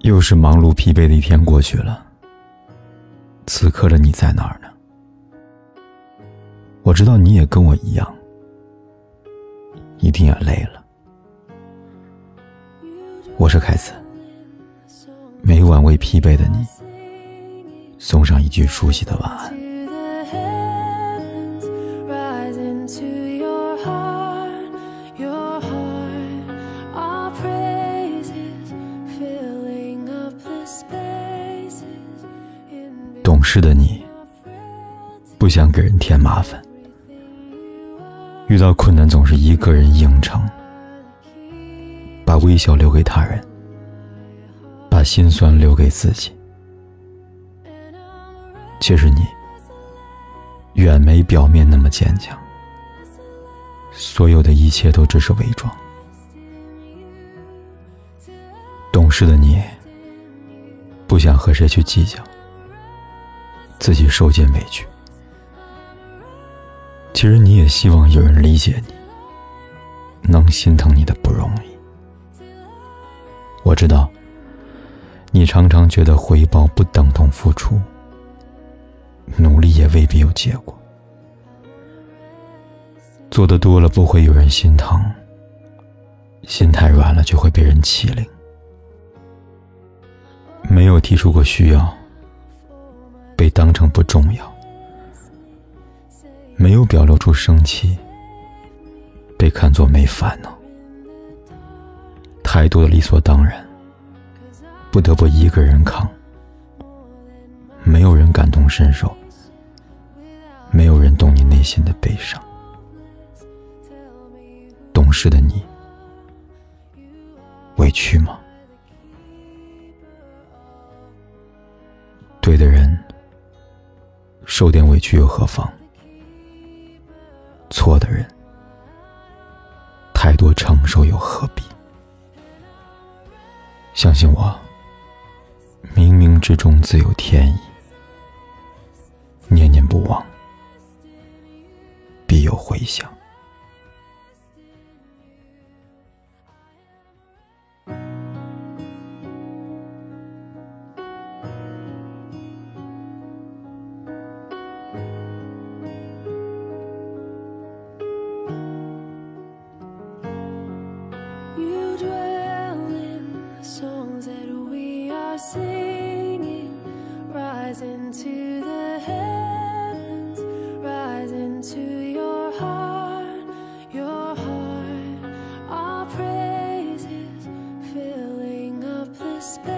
又是忙碌疲惫的一天过去了。此刻的你在哪儿呢？我知道你也跟我一样，一定也累了。我是凯子，每晚为疲惫的你送上一句熟悉的晚安。懂事的你，不想给人添麻烦，遇到困难总是一个人硬撑，把微笑留给他人，把心酸留给自己。其实你远没表面那么坚强，所有的一切都只是伪装。懂事的你，不想和谁去计较。自己受尽委屈，其实你也希望有人理解你，能心疼你的不容易。我知道，你常常觉得回报不等同付出，努力也未必有结果。做的多了不会有人心疼，心太软了就会被人欺凌。没有提出过需要。被当成不重要，没有表露出生气，被看作没烦恼，太多的理所当然，不得不一个人扛，没有人感同身受，没有人懂你内心的悲伤，懂事的你，委屈吗？受点委屈又何妨？错的人，太多承受又何必？相信我，冥冥之中自有天意，念念不忘，必有回响。whisper